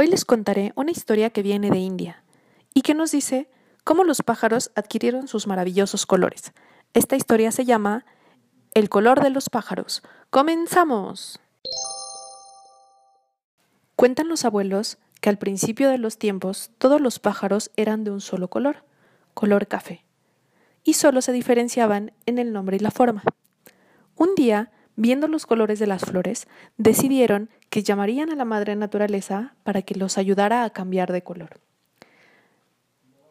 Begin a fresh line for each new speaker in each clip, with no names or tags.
Hoy les contaré una historia que viene de India y que nos dice cómo los pájaros adquirieron sus maravillosos colores. Esta historia se llama El color de los pájaros. ¡Comenzamos! Cuentan los abuelos que al principio de los tiempos todos los pájaros eran de un solo color, color café, y solo se diferenciaban en el nombre y la forma. Un día, viendo los colores de las flores, decidieron que llamarían a la madre naturaleza para que los ayudara a cambiar de color.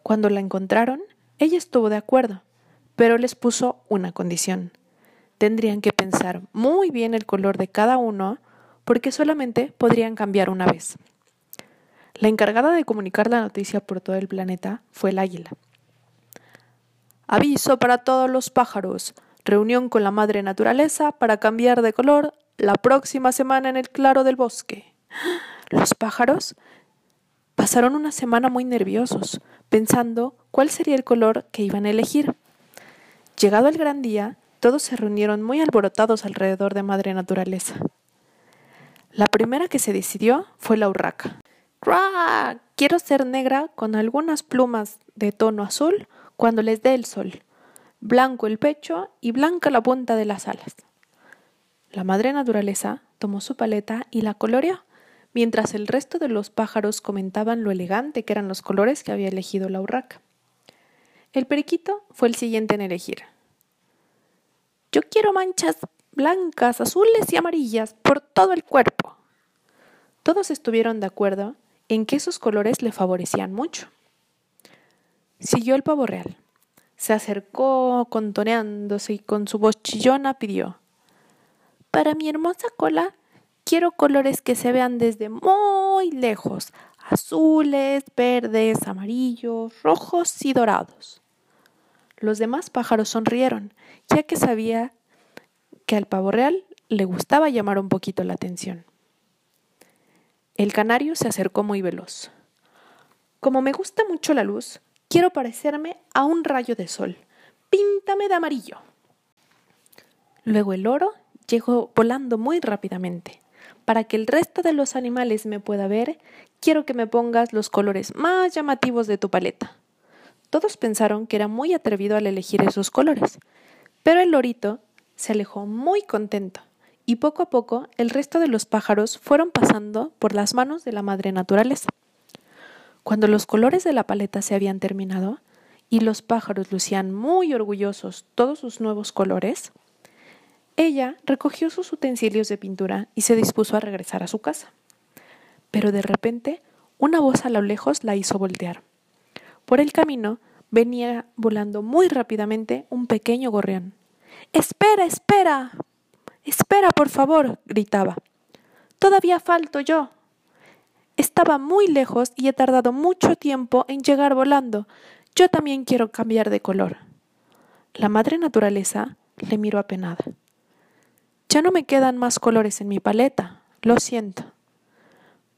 Cuando la encontraron, ella estuvo de acuerdo, pero les puso una condición. Tendrían que pensar muy bien el color de cada uno porque solamente podrían cambiar una vez. La encargada de comunicar la noticia por todo el planeta fue el águila. Aviso para todos los pájaros. Reunión con la madre naturaleza para cambiar de color la próxima semana en el claro del bosque. Los pájaros pasaron una semana muy nerviosos, pensando cuál sería el color que iban a elegir. Llegado el gran día, todos se reunieron muy alborotados alrededor de Madre Naturaleza. La primera que se decidió fue la urraca. Quiero ser negra con algunas plumas de tono azul cuando les dé el sol, blanco el pecho y blanca la punta de las alas. La madre naturaleza tomó su paleta y la coloreó, mientras el resto de los pájaros comentaban lo elegante que eran los colores que había elegido la urraca. El periquito fue el siguiente en elegir. Yo quiero manchas blancas, azules y amarillas por todo el cuerpo. Todos estuvieron de acuerdo en que esos colores le favorecían mucho. Siguió el pavo real. Se acercó contoneándose y con su voz chillona pidió Para mi hermosa cola quiero colores que se vean desde muy lejos, azules, verdes, amarillos, rojos y dorados. Los demás pájaros sonrieron, ya que sabía que al pavo real le gustaba llamar un poquito la atención. El canario se acercó muy veloz. Como me gusta mucho la luz, quiero parecerme a un rayo de sol. Píntame de amarillo. Luego el oro llegó volando muy rápidamente. Para que el resto de los animales me pueda ver, quiero que me pongas los colores más llamativos de tu paleta. Todos pensaron que era muy atrevido al elegir esos colores, pero el lorito se alejó muy contento y poco a poco el resto de los pájaros fueron pasando por las manos de la madre naturaleza. Cuando los colores de la paleta se habían terminado y los pájaros lucían muy orgullosos todos sus nuevos colores, ella recogió sus utensilios de pintura y se dispuso a regresar a su casa. Pero de repente una voz a lo lejos la hizo voltear. Por el camino venía volando muy rápidamente un pequeño gorrión. Espera, espera. Espera, por favor, gritaba. Todavía falto yo. Estaba muy lejos y he tardado mucho tiempo en llegar volando. Yo también quiero cambiar de color. La madre naturaleza le miró apenada. Ya no me quedan más colores en mi paleta. Lo siento.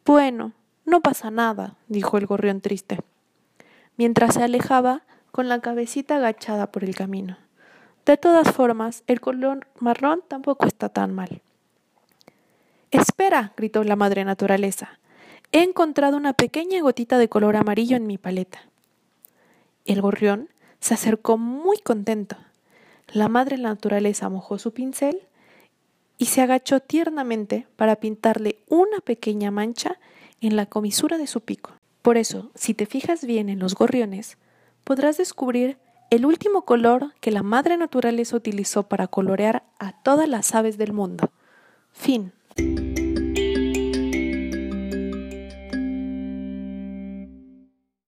Bueno, no pasa nada, dijo el gorrión triste, mientras se alejaba con la cabecita agachada por el camino. De todas formas, el color marrón tampoco está tan mal. Espera, gritó la madre naturaleza. He encontrado una pequeña gotita de color amarillo en mi paleta. El gorrión se acercó muy contento. La madre naturaleza mojó su pincel y se agachó tiernamente para pintarle una pequeña mancha en la comisura de su pico. Por eso, si te fijas bien en los gorriones, podrás descubrir el último color que la madre naturaleza utilizó para colorear a todas las aves del mundo. Fin.